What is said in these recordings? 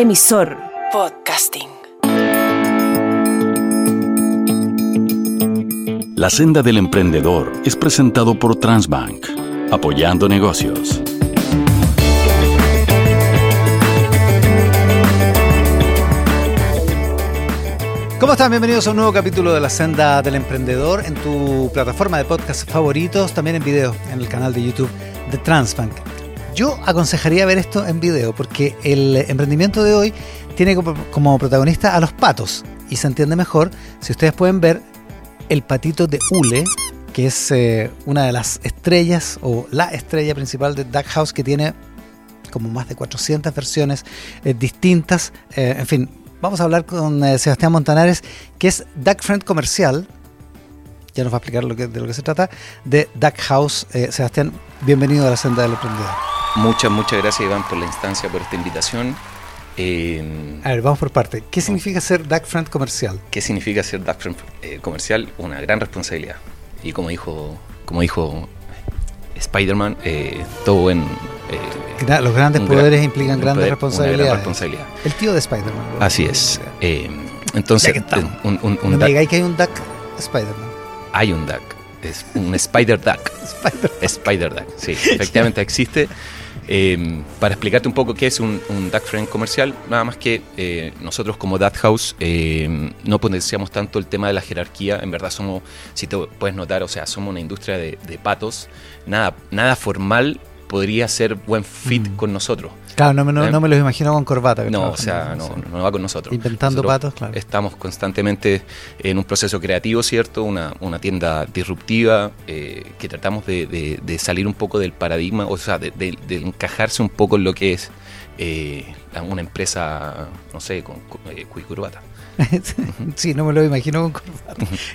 Emisor Podcasting. La senda del emprendedor es presentado por Transbank, apoyando negocios. ¿Cómo están? Bienvenidos a un nuevo capítulo de La Senda del Emprendedor en tu plataforma de podcast favoritos, también en video en el canal de YouTube de Transbank. Yo aconsejaría ver esto en video porque el emprendimiento de hoy tiene como protagonista a los patos y se entiende mejor si ustedes pueden ver el patito de Ule, que es eh, una de las estrellas o la estrella principal de Duck House que tiene como más de 400 versiones eh, distintas. Eh, en fin, vamos a hablar con Sebastián Montanares, que es Duck Friend Comercial. Ya nos va a explicar de lo que se trata, de Duck House. Sebastián, bienvenido a la senda del emprendedor. Muchas, muchas gracias Iván por la instancia, por esta invitación. Eh, a ver, vamos por parte. ¿Qué significa ser Duck Friend comercial? ¿Qué significa ser Duck Friend eh, comercial? Una gran responsabilidad. Y como dijo, como dijo Spider-Man, eh, todo buen... los grandes poderes implican grandes responsabilidades. responsabilidad. El tío de Spider-Man. Así es. entonces, un, un, no me digáis que hay un Duck Spider-Man. Hay un Duck. Es un Spider-Duck. Spider-Duck, sí, efectivamente existe. Em, para explicarte un poco qué es un, Duck Friend comercial, nada más que eh, nosotros como Duck House em, no potenciamos tanto el tema de la jerarquía, en verdad somos, si te puedes notar, o sea, somos una industria de, patos, nada, nada formal podría ser buen fit mm. con nosotros. Claro, no, no, ¿Eh? no, me los imagino con corbata. no, o sea, no, no, va con nosotros. Inventando patos, claro. Estamos constantemente en un proceso creativo, ¿cierto? Una, una tienda disruptiva eh, que tratamos de, de, salir un poco del paradigma, o sea, de, de, encajarse un poco en lo que es eh, una empresa, no sé, con, con, con corbata. sí, no me lo imagino con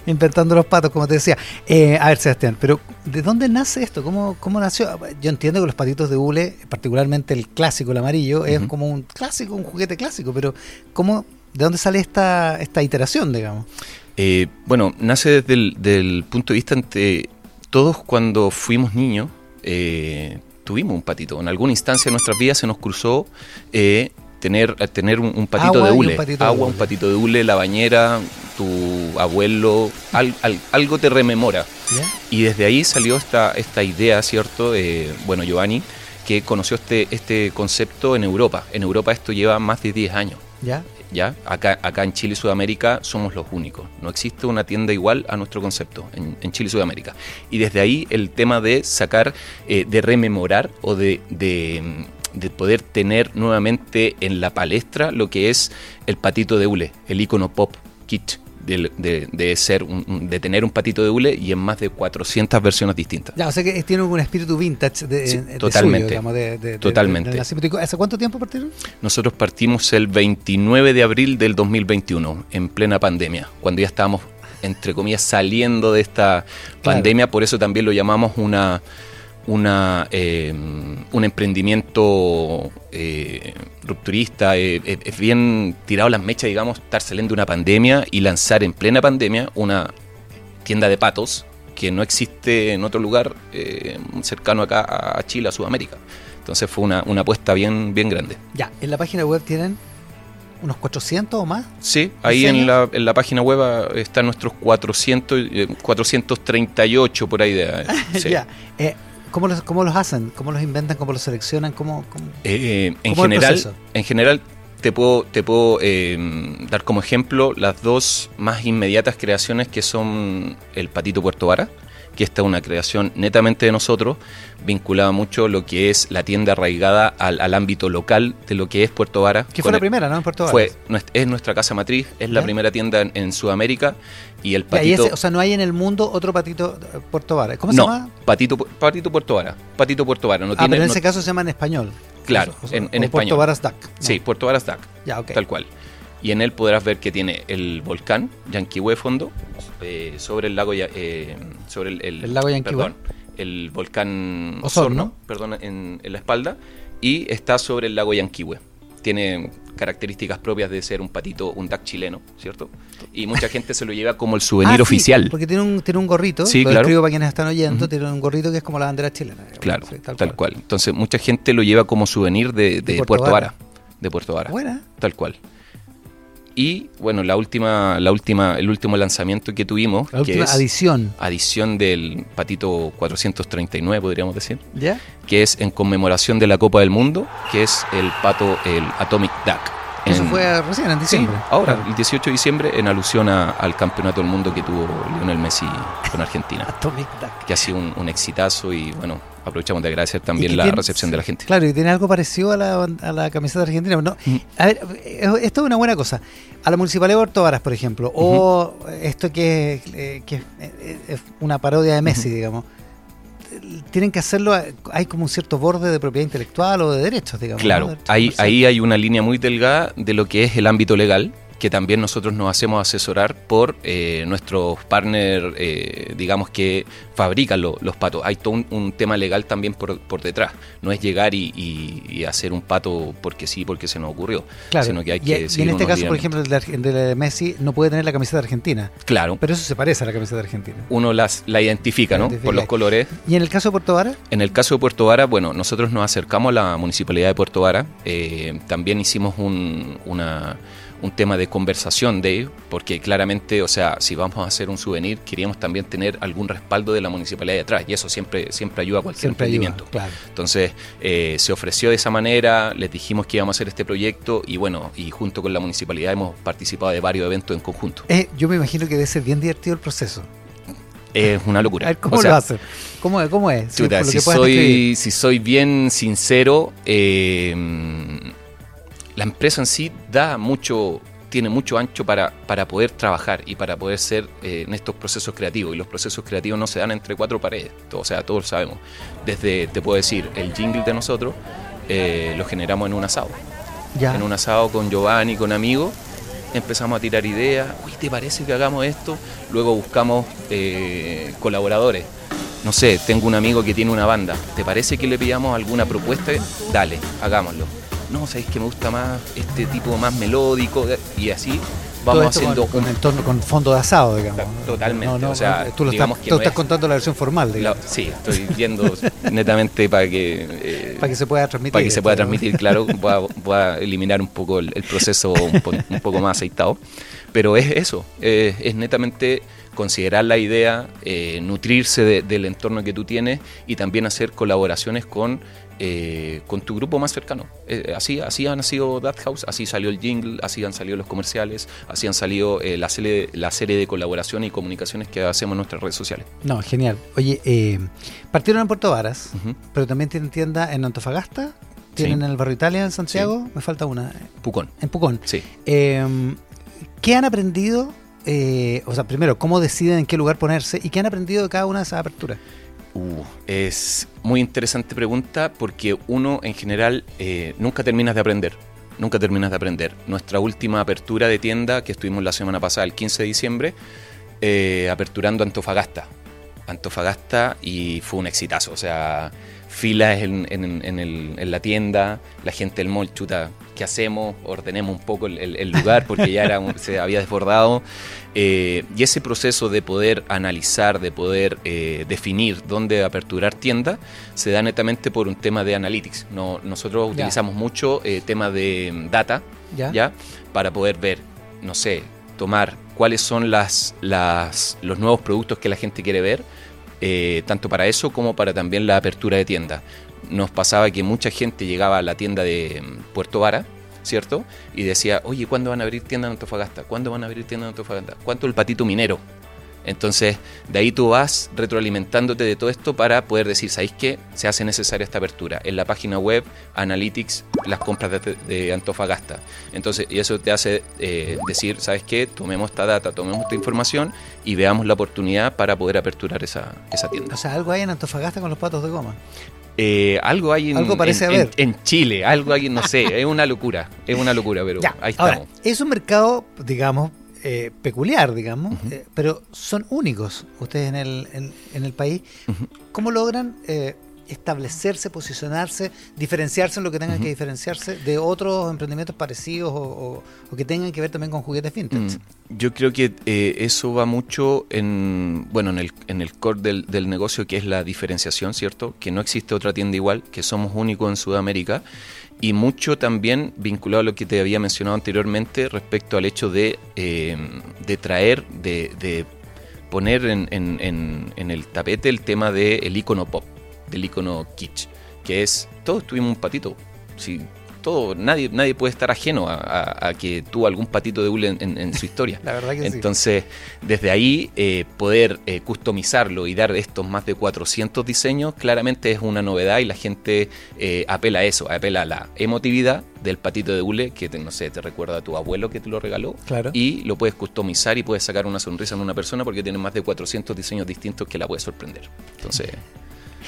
inventando los patos, como te decía. Eh, a ver, Sebastián, pero ¿de dónde nace esto? ¿Cómo, ¿Cómo nació? Yo entiendo que los patitos de hule, particularmente el clásico, el amarillo, es como un clásico, un juguete clásico, pero ¿cómo, ¿de dónde sale esta, esta iteración, digamos? Eh, bueno, nace desde el punto de vista ante todos cuando fuimos niños. Eh, tuvimos un patito. En alguna instancia de nuestras vidas se nos cruzó eh, tener, eh, tener un, patito de hule, agua, un patito de hule, la bañera, tu abuelo, algo te rememora. Y desde ahí salió esta, esta idea, ¿cierto? De, bueno, Giovanni, que conoció este, este concepto en Europa. En Europa esto lleva más de 10 años. ¿Ya? ¿Ya? Acá, acá en Chile y Sudamérica somos los únicos. No existe una tienda igual a nuestro concepto en, Chile y Sudamérica. Y desde ahí el tema de sacar, eh, de rememorar o de, de poder tener nuevamente en la palestra lo que es el patito de hule, el icono pop kit. De, ser de tener un patito de hule y en más de 400 versiones distintas. Ya, o sea que tiene un espíritu vintage de, totalmente, de totalmente. ¿Hace cuánto tiempo partieron? Nosotros partimos el 29 de abril del 2021, en plena pandemia, cuando ya estábamos, entre comillas, saliendo de esta pandemia, por eso también lo llamamos una una, eh, un emprendimiento eh, rupturista, eh, es bien tirado las mechas, digamos, estar saliendo de una pandemia y lanzar en plena pandemia una tienda de patos que no existe en otro lugar cercano acá a Chile, a Sudamérica. Entonces fue una, una apuesta bien, bien grande. Ya, en la página web tienen unos 400 o más. Sí, ahí en la, en la, página web están nuestros 400, 438 por ahí de... Sí. ya. ¿Cómo los, ¿Cómo los hacen? ¿Cómo los inventan? ¿Cómo los seleccionan? ¿Cómo, eh, en, general, en general, te puedo, te puedo eh, dar como ejemplo las dos más inmediatas creaciones que son el Patito Puerto Vara, que esta es una creación netamente de nosotros, vinculada mucho lo que es la tienda arraigada al, ámbito local de lo que es Puerto Vara. Que fue la primera, ¿no? En Puerto Vara. Fue, es nuestra casa matriz, es la primera tienda en Sudamérica y el patito. o sea, no hay en el mundo otro patito eh, Puerto Vara. ¿Cómo se llama? Patito, patito Puerto Vara. Patito Puerto Vara. No ah, pero en ese caso se llama en español. Claro, en, español. Puerto Varas Duck. Sí, Puerto Varas Duck. Ya, ok. Tal cual. Y en él podrás ver que tiene el volcán Yanquihue fondo, eh, sobre el lago, eh, sobre el, el, lago Yanquihue. El volcán Osorno, perdón, en, en, la espalda, y está sobre el lago Yanquihue. Tiene características propias de ser un patito, un duck chileno, ¿cierto? Y mucha gente se lo lleva como el souvenir ah, oficial. Porque tiene un, tiene un gorrito, sí, lo claro. escribo para quienes están oyendo, tiene un gorrito que es como la bandera chilena. Claro, tal, cual. Entonces mucha gente lo lleva como souvenir de, Puerto, Vara. de Puerto Vara. Buena. Tal cual. Y bueno, la última, la última, el último lanzamiento que tuvimos, La que última es adición. adición del patito 439, podríamos decir, ¿Ya? que es en conmemoración de la Copa del Mundo, que es el pato, el Atomic Duck. Eso fue recién, en Sí, diciembre. ahora, Claro. el 18 de diciembre, en alusión a- al campeonato del mundo que tuvo Lionel Messi con Argentina, Atomic Duck. que ha sido un, un exitazo y bueno, aprovechamos de agradecer también la tiene- recepción de la gente. Claro, y tiene algo parecido a la, a la camiseta argentina. No, a ver, eh, esto es una buena cosa. A la Municipalidad de Puerto Varas, por ejemplo, o esto que, es, eh, que es, eh, es una parodia de Messi, digamos, tienen que hacerlo, hay como un cierto borde de propiedad intelectual o de derechos, digamos. ¿no? Claro, Derechos ahí, ahí hay una línea muy delgada de lo que es el ámbito legal, que también nosotros nos hacemos asesorar por eh, nuestros partners, eh, digamos, que fabrican lo- los patos. Hay todo un, un tema legal también por, por detrás. No es llegar y, y- y hacer un pato porque sí, porque se nos ocurrió, Claro. sino que hay y, en este caso, por ejemplo, el de, el de Messi no puede tener la camiseta argentina, Claro, pero eso se parece a la camiseta argentina. uno las, la identifica, ¿no? Identifica. Por los colores. ¿Y en el caso de Puerto Varas? En el caso de Puerto Vara, bueno, nosotros nos acercamos a la municipalidad de Puerto Vara. eh, también hicimos un, una- un tema de conversación de ellos, porque claramente, o sea, si vamos a hacer un souvenir, queríamos también tener algún respaldo de la municipalidad detrás, y eso siempre, siempre ayuda a cualquier Siempre ayuda, emprendimiento. claro. Entonces, eh, se ofreció de esa manera, les dijimos que íbamos a hacer este proyecto, y bueno, y junto con la municipalidad hemos participado de varios eventos en conjunto. Eh, yo me imagino que debe ser bien divertido el proceso. Es una locura. A ver, ¿cómo O sea, lo hacen? ¿Cómo, cómo es? Chuta, si, soy, si soy bien sincero, eh, la empresa en sí da mucho, tiene mucho ancho para, para poder trabajar y para poder ser eh, en estos procesos creativos. Y los procesos creativos no se dan entre cuatro paredes, todo- o sea, todos lo sabemos. Desde, te puedo decir, el jingle de nosotros eh, lo generamos en un asado. Ya. En un asado con Giovanni, con amigos, empezamos a tirar ideas. Uy, ¿te parece que hagamos esto? Luego buscamos eh, colaboradores. No sé, tengo un amigo que tiene una banda. ¿Te parece que le pidamos alguna propuesta? Dale, hagámoslo. No, sabéis que me gusta más este tipo más melódico y así Todo vamos esto haciendo con, un- con entorno- con fondo de asado, digamos. Totalmente, No, no, o sea, tú lo digamos estás, que tú no estás es- contando la versión formal, la- digamos. sí, estoy viendo netamente para que eh, para que se pueda transmitir. para que se pueda transmitir, claro, voy a, voy a eliminar un poco el, el proceso un poco más aceitado. Pero es eso, eh, es netamente considerar la idea, eh, nutrirse de- del entorno que tú tienes y también hacer colaboraciones con, eh, con tu grupo más cercano. Eh, así, así ha nacido That House, así salió el jingle, así han salido los comerciales, así han salido la, serie, la serie de colaboraciones y comunicaciones que hacemos en nuestras redes sociales. No, genial. Oye, partieron en Puerto Varas, pero también tienen tienda en Antofagasta, tienen Sí. en el barrio Italia en Santiago, me falta una, Pucón, en Pucón. sí. Eh, ¿Qué han aprendido? Eh, o sea, primero, ¿cómo deciden en qué lugar ponerse? ¿Y qué han aprendido de cada una de esas aperturas? Uh, es muy interesante pregunta porque uno en general eh, nunca terminas de aprender. Nunca terminas de aprender. Nuestra última apertura de tienda que estuvimos la semana pasada, el 15 de diciembre, eh, aperturando Antofagasta. Antofagasta y fue un exitazo. O sea, filas en, en- la tienda, la gente del mall, chuta, ¿qué hacemos? Ordenemos un poco el, el- el lugar porque ya era un- se había desbordado. Eh, y ese proceso de poder analizar, de poder eh, definir dónde aperturar tienda, se da netamente por un tema de analytics. No, nosotros Ya. utilizamos mucho eh, tema de mm, data, ¿Ya? ¿ya? Para poder ver, no sé, tomar cuáles son las, las, los nuevos productos que la gente quiere ver, eh, tanto para eso como para también la apertura de tienda. Nos pasaba que mucha gente llegaba a la tienda de mm, Puerto Vara, ¿cierto? Y decía, oye, ¿cuándo van a abrir tienda en Antofagasta? ¿Cuándo van a abrir tienda en Antofagasta? ¿Cuánto el patito minero? Entonces, de ahí tú vas retroalimentándote de todo esto para poder decir, ¿sabéis qué? Se hace necesaria esta apertura. En la página web, Analytics, las compras de, Antofagasta. Entonces, y eso te hace eh, decir, ¿sabes qué? Tomemos esta data, tomemos esta información y veamos la oportunidad para poder aperturar esa, esa tienda. O sea, algo hay en Antofagasta con los patos de goma. Eh, algo hay en, Algo parece en- haber. en- en Chile, algo hay, no sé, es una locura, es una locura, pero Ya, ahí ahora, estamos. es un mercado, digamos, eh, peculiar, digamos, Ujú. eh, pero son únicos ustedes en el, en, el país. Ujú. ¿Cómo logran eh, establecerse, posicionarse, diferenciarse en lo que tengan que diferenciarse de otros emprendimientos parecidos o, o- o que tengan que ver también con juguetes vintage. Mm, Yo creo que eh, eso va mucho en, bueno, en el, en el core del, del negocio, que es la diferenciación, ¿cierto? Que no existe otra tienda igual, que somos únicos en Sudamérica. Y mucho también vinculado a lo que te había mencionado anteriormente respecto al hecho de, eh, de traer, de, de poner en, en- en- en el tapete el tema del icono pop, del icono kitsch, que es, todos tuvimos un patito. Sí, todo, nadie, nadie puede estar ajeno a, a- a que tuvo algún patito de hule en, en- en su historia. La verdad que sí. Entonces, desde ahí, eh, poder eh, customizarlo y dar estos más de 400 diseños, claramente es una novedad y la gente eh, apela a eso, apela a la emotividad del patito de hule que, te- no sé, te recuerda a tu abuelo que te lo regaló. Claro. Y lo puedes customizar y puedes sacar una sonrisa en una persona porque tiene más de 400 diseños distintos que la puedes sorprender. Entonces,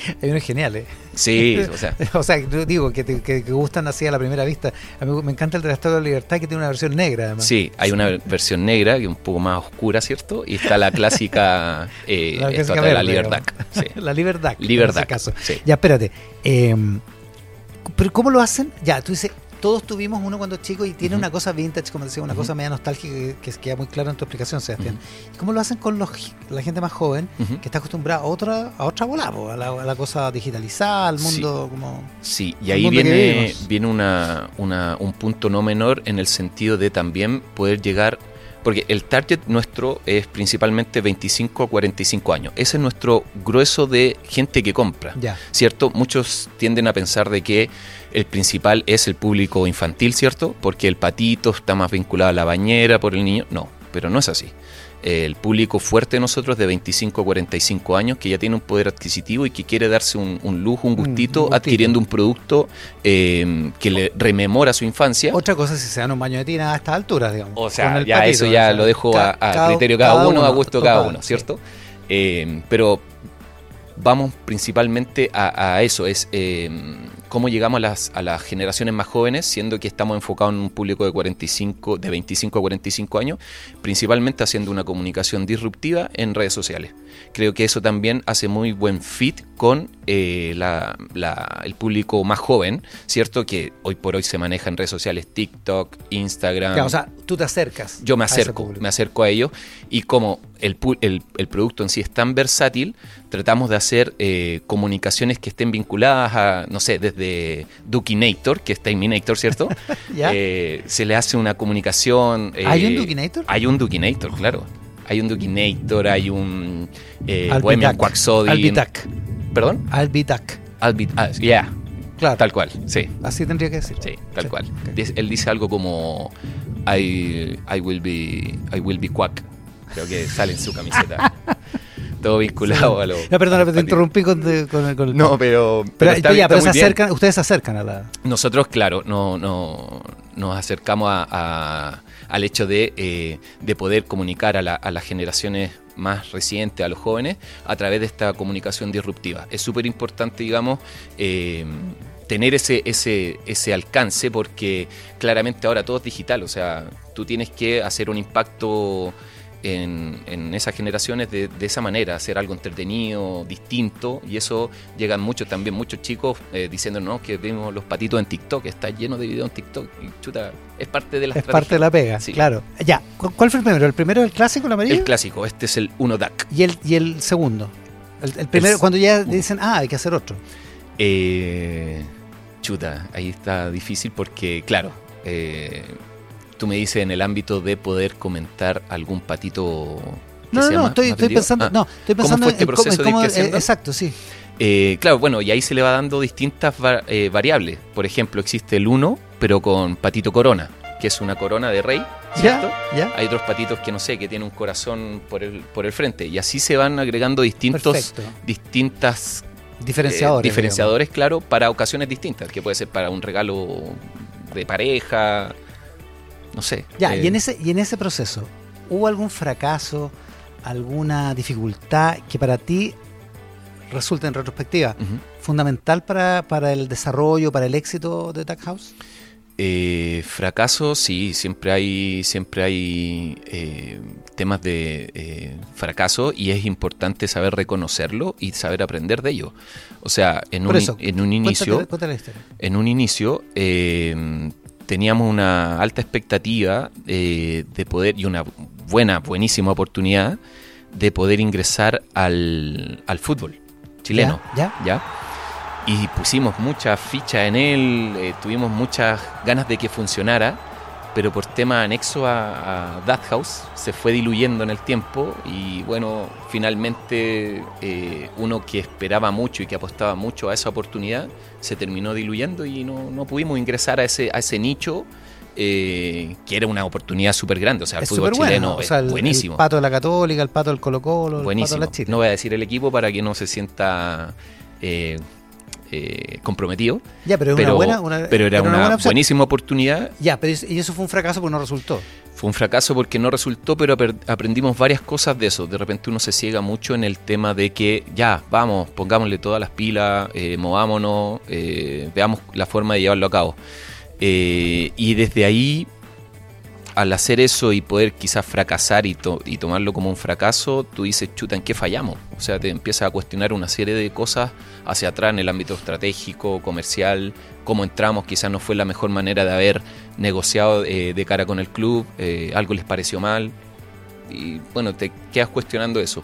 Hay unos geniales. sí, o sea, O sea, yo digo que, te- que- que gustan así a la primera vista. A mí me encanta el de la Estatua de la Libertad que tiene una versión negra además. Sí, hay una versión negra que es un poco más oscura, ¿cierto? Y está la clásica eh, La clásica la Libertad. Sí. la Libertad. Libertad, En ese caso. sí. Ya, espérate. eh, pero ¿cómo lo hacen? Ya, tú dices, todos tuvimos uno cuando chico y tiene una cosa vintage, como decía, una cosa media nostálgica que, que queda muy claro en tu explicación, Sebastián. ¿Cómo lo hacen con los, la gente más joven que está acostumbrada a otra, a otra bola, a la, a la cosa digitalizada, al Sí. mundo como... Sí, y ahí viene, viene una, una- un punto no menor en el sentido de también poder llegar, porque el target nuestro es principalmente 25 a 45 años. Ese es nuestro grueso de gente que compra. Ya. ¿cierto? Muchos tienden a pensar de que el principal es el público infantil, ¿cierto? Porque el patito está más vinculado a la bañera por el niño. No, pero no es así. El público fuerte de nosotros de 25 a 45 años que ya tiene un poder adquisitivo y que quiere darse un, un lujo, un un gustito, adquiriendo un producto eh, que le rememora su infancia. Otra cosa es si se dan un baño de tina a estas alturas, digamos. O sea, ya patito, eso o ya sea, lo dejo a, criterio cada, uno, a gusto cada uno, sí. ¿cierto? Eh, pero vamos principalmente a, a eso, es eh, cómo llegamos a las, a las generaciones más jóvenes, siendo que estamos enfocados en un público de 45, de 25 a 45 años, principalmente haciendo una comunicación disruptiva en redes sociales. Creo que eso también hace muy buen fit con eh, la- la- el público más joven, ¿cierto? Que hoy por hoy se maneja en redes sociales TikTok, Instagram. Tú te acercas. Yo me acerco, me acerco a ellos y como el, el, el producto en sí es tan versátil, tratamos de hacer eh, comunicaciones que estén vinculadas a, no sé, desde Dukinator, que es Terminator, ¿cierto? ¿Ya? Eh, se le hace una comunicación... eh, ¿Hay un Dukinator? Hay un Dukinator, claro. Hay un Dukinator, hay un. Bohemian Quaxodyne. Albidac. ¿Perdón? Albidac. Albit, ah, yeah, Claro. tal cual, sí. Así tendría que decir. Sí, tal Sí, cual. Él dice algo como I, I will be I will be quack. Creo que sale en su camiseta. Todo vinculado a lo. No, pero te interrumpí con, con el- con el- No, pero, Pero, pero está, pero ya, está pero se acercan, ustedes se acercan a la. Nosotros, claro, no, no, nos acercamos a- a- al hecho de, eh, de poder comunicar a, la- a las generaciones más recientes, a los jóvenes, a través de esta comunicación disruptiva. Es súper importante, digamos, eh, tener ese, ese, ese alcance porque claramente ahora todo es digital, o sea, tú tienes que hacer un impacto en, en esas generaciones de, de esa manera, hacer algo entretenido, distinto, y eso llegan muchos también, muchos chicos eh, diciendo, no, que vemos los patitos en TikTok, está lleno de videos en TikTok, y chuta, es parte de la Es estrategia. parte de la pega, Sí. claro. Ya, ¿cu- ¿cuál fue el primero? ¿El primero el clásico, el amarillo? El clásico, este es el 1 DAC. y, el, y el segundo. El, el primero, El- cuando ya dicen, ah, hay que hacer otro. Eh, chuta, ahí está difícil porque, claro, eh, tú me dices en el ámbito de poder comentar algún patito. que No, no, sea no, más- estoy, más estoy vendido. pensando, Ah, no, estoy ¿cómo pensando fue este en, cómo- proceso en de cómo- eh, exacto, sí. Eh, claro, bueno, y ahí se le va dando distintas eh, variables. Por ejemplo, existe el 1, pero con patito corona, que es una corona de rey, ¿cierto? Hay otros patitos que no sé, que tienen un corazón por el, por el frente. Y así se van agregando distintos, Perfecto. distintas Diferenciadores. eh, diferenciadores, claro, para ocasiones distintas, que puede ser para un regalo de pareja, no sé. Ya, eh, y, en ese, y en ese proceso, ¿hubo algún fracaso, alguna dificultad que para ti resulta en retrospectiva fundamental para, para el desarrollo, para el éxito de Tag House? Eh, fracaso, sí, siempre hay, siempre hay eh, temas de eh, fracaso y es importante saber reconocerlo y saber aprender de ello. O sea, en, un, eso, en un inicio, cuéntale en un inicio eh, teníamos una alta expectativa eh, de poder y una buena, buenísima oportunidad de poder ingresar al, al fútbol chileno. ¿Ya? ¿ya? Y pusimos muchas fichas en él, eh, tuvimos muchas ganas de que funcionara, pero por tema anexo a, a That House se fue diluyendo en el tiempo y bueno, finalmente eh, uno que esperaba mucho y que apostaba mucho a esa oportunidad se terminó diluyendo y no, no pudimos ingresar a ese, a ese nicho. eh, que era una oportunidad súper grande, o sea, el Es fútbol bueno. chileno o es sea, el, buenísimo. el pato de la Católica, el pato del Colo Colo, el Buenísimo. pato de la Chile. No voy a decir el equipo para que no se sienta eh, eh, comprometido. ya, pero es Pero, una buena, una- pero era una, buena buenísima oportunidad. Ya, pero es- y eso fue un fracaso porque no resultó. Fue un fracaso porque no resultó, pero aprendimos varias cosas de eso. De repente uno se ciega mucho en el tema de que ya, vamos, pongámosle todas las pilas, eh, movámonos, eh, veamos la forma de llevarlo a cabo. Eh, y desde ahí, al hacer eso y poder quizás fracasar y, to- y tomarlo como un fracaso, tú dices, chuta, ¿en qué fallamos? O sea, te empiezas a cuestionar una serie de cosas hacia atrás en el ámbito estratégico, comercial, cómo entramos, quizás no fue la mejor manera de haber negociado eh, de cara con el club, eh, algo les pareció mal, y bueno, te quedas cuestionando eso.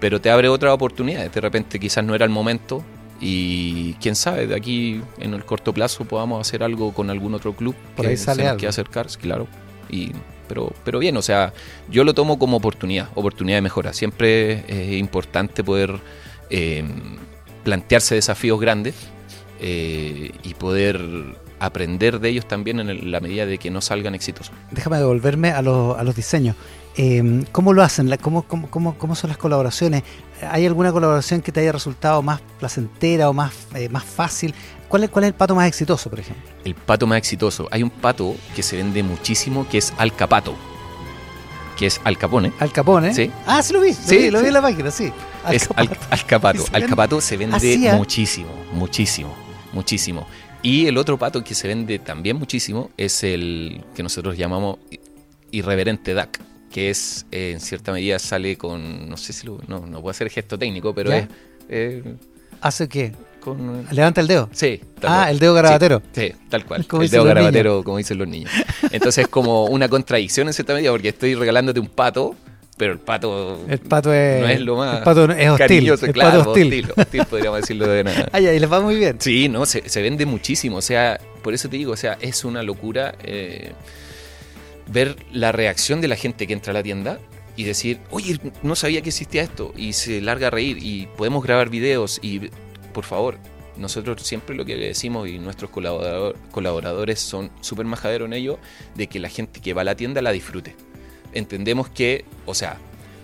Pero te abre otras oportunidades, de repente quizás no era el momento, y quién sabe, de aquí en el corto plazo podamos hacer algo con algún otro club Por que ahí se sale nos algo. quiera acercar, claro. Y, pero, pero bien, o sea, yo lo tomo como oportunidad, oportunidad de mejora. Siempre es importante poder eh, plantearse desafíos grandes eh, y poder aprender de ellos también en la medida de que no salgan exitosos. Déjame devolverme a los, a los diseños. Eh, ¿Cómo lo hacen? ¿Cómo, cómo, cómo, cómo son las colaboraciones? ¿Hay alguna colaboración que te haya resultado más placentera o más, eh, más fácil? ¿Cuál es, ¿Cuál es el pato más exitoso, por ejemplo? El pato más exitoso. Hay un pato que se vende muchísimo que es Alcapato, que es Al Capone. Al Capone. Sí. Ah, sí lo vi. Lo Sí, vi, lo vi en la página, sí. Al es Al, Capato. Alcapato. Y se vende- Alcapato se vende muchísimo, muchísimo, muchísimo. Y el otro pato que se vende también muchísimo es el que nosotros llamamos irreverente DAC, que es, eh, en cierta medida, sale con, no sé si lo, no, no puedo hacer gesto técnico, pero ¿Ya? es eh, ¿Hace qué? con... Levanta el dedo. Sí, tal Ah, cual. el dedo garabatero. Sí, sí, tal cual. El dedo garabatero, como dicen los niños. Entonces es como una contradicción en cierta medida, porque estoy regalándote un pato, pero el pato El pato es. no es lo más El pato es hostil. cariñoso, el claro, pato hostil. hostil, hostil, podríamos decirlo de nada. Ah, ya, y les va muy bien. Sí, no, se, se vende muchísimo. O sea, por eso te digo, o sea, es una locura eh, ver la reacción de la gente que entra a la tienda y decir, oye, no sabía que existía esto. Y se larga a reír y podemos grabar videos y, por favor, nosotros siempre lo que le decimos y nuestros colaborador- colaboradores son súper majaderos en ello, de que la gente que va a la tienda la disfrute. Entendemos que, o sea,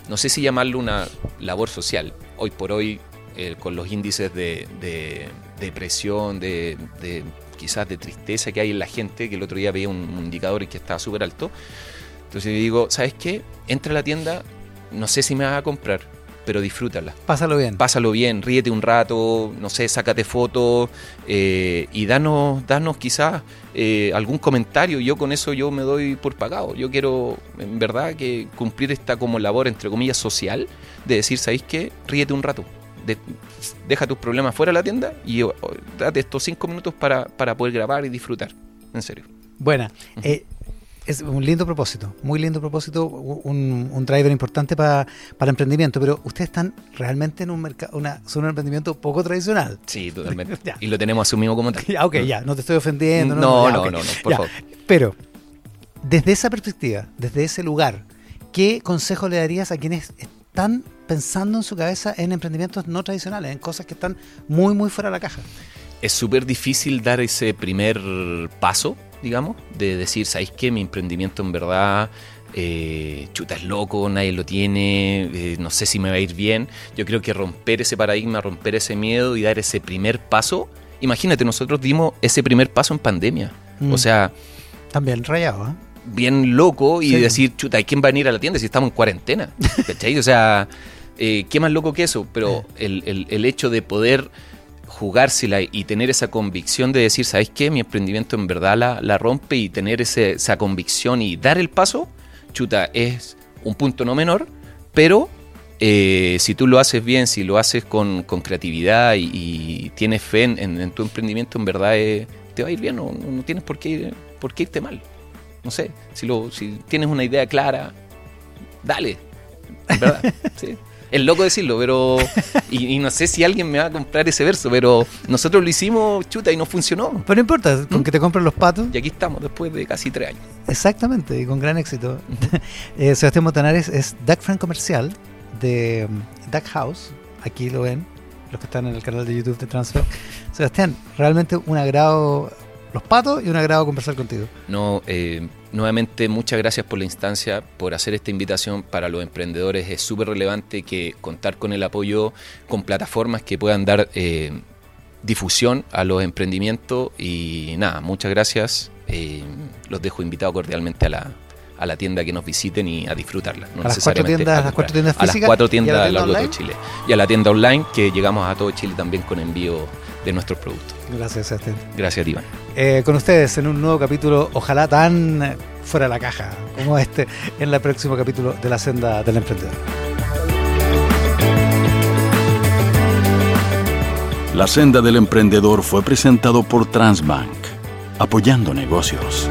no sé si llamarlo una labor social. Hoy por hoy, eh, con los índices de, de depresión, de, de quizás de tristeza que hay en la gente, que el otro día veía un, un indicador que estaba súper alto. Entonces digo, ¿sabes qué? Entra a la tienda, no sé si me vas a comprar, pero disfrútala. Pásalo bien. Pásalo bien, ríete un rato, no sé, sácate fotos eh, y danos, danos quizás eh, algún comentario. Yo con eso yo me doy por pagado. Yo quiero, en verdad, que cumplir esta como labor, entre comillas, social, de decir, ¿sabéis qué? Ríete un rato. De- deja tus problemas fuera de la tienda y date estos cinco minutos para, para poder grabar y disfrutar. En serio. Buena. Eh, es un lindo propósito, muy lindo propósito, un, un driver importante para el emprendimiento, pero ustedes están realmente en un mercado, una, son un emprendimiento poco tradicional. Sí, totalmente. Y lo tenemos asumido como tal. Ya, ok, ya, no te estoy ofendiendo. No, no, no, no, por Ya, favor. Pero, desde esa perspectiva, desde ese lugar, ¿qué consejo le darías a quienes están pensando en su cabeza en emprendimientos no tradicionales, en cosas que están muy, muy fuera de la caja? es súper difícil dar ese primer paso, digamos, de decir, ¿sabéis qué? Mi emprendimiento en verdad, eh, chuta, es loco, nadie lo tiene, eh, no sé si me va a ir bien. Yo creo que romper ese paradigma, romper ese miedo y dar ese primer paso. Imagínate, nosotros dimos ese primer paso en pandemia. Mm. O sea, También rayado, ¿eh? bien loco y Sí. decir, chuta, ¿y quién va a venir a la tienda si estamos en cuarentena? ¿Cachai? O sea, eh, ¿qué más loco que eso? Pero el, el- el hecho de poder jugársela y tener esa convicción de decir, ¿sabes qué? Mi emprendimiento en verdad la, la rompe y tener ese- esa convicción y dar el paso, chuta, es un punto no menor, pero eh, si tú lo haces bien, si lo haces con, con creatividad y, y tienes fe en, en- en tu emprendimiento, en verdad eh, te va a ir bien, no, no tienes por qué, por qué irte mal. No sé, si, lo, si tienes una idea clara, dale. Verdad, sí. Es loco decirlo, pero. Y, y no sé si alguien me va a comprar ese verso, pero nosotros lo hicimos, chuta, y no funcionó. Pero no importa, con ¿Mm? que te compren los patos. Y aquí estamos, después de casi tres años. Exactamente, y con gran éxito. Eh, Sebastián Montanares es Duck Friend Comercial de um, Duck House. Aquí lo ven, los que están en el canal de YouTube de Transfer. Sebastián, realmente un agrado los patos y un agrado conversar contigo. No, eh, nuevamente muchas gracias por la instancia, por hacer esta invitación para los emprendedores. Es súper relevante que contar con el apoyo, con plataformas que puedan dar eh, difusión a los emprendimientos. Y nada, muchas gracias. Eh, los dejo invitados cordialmente a la, a la tienda que nos visiten y a disfrutarla. No A las cuatro tiendas- a a las cuatro tiendas físicas A las cuatro a la tiendas tienda a lo largo de Chile. Y a la tienda online que llegamos a todo Chile también con envío de nuestros productos. Gracias, Sebastián. Gracias, Iván. Eh, con ustedes en un nuevo capítulo, ojalá tan eh, fuera de la caja como este, en el próximo capítulo de La Senda del Emprendedor. La senda del emprendedor fue presentado por Transbank, apoyando negocios.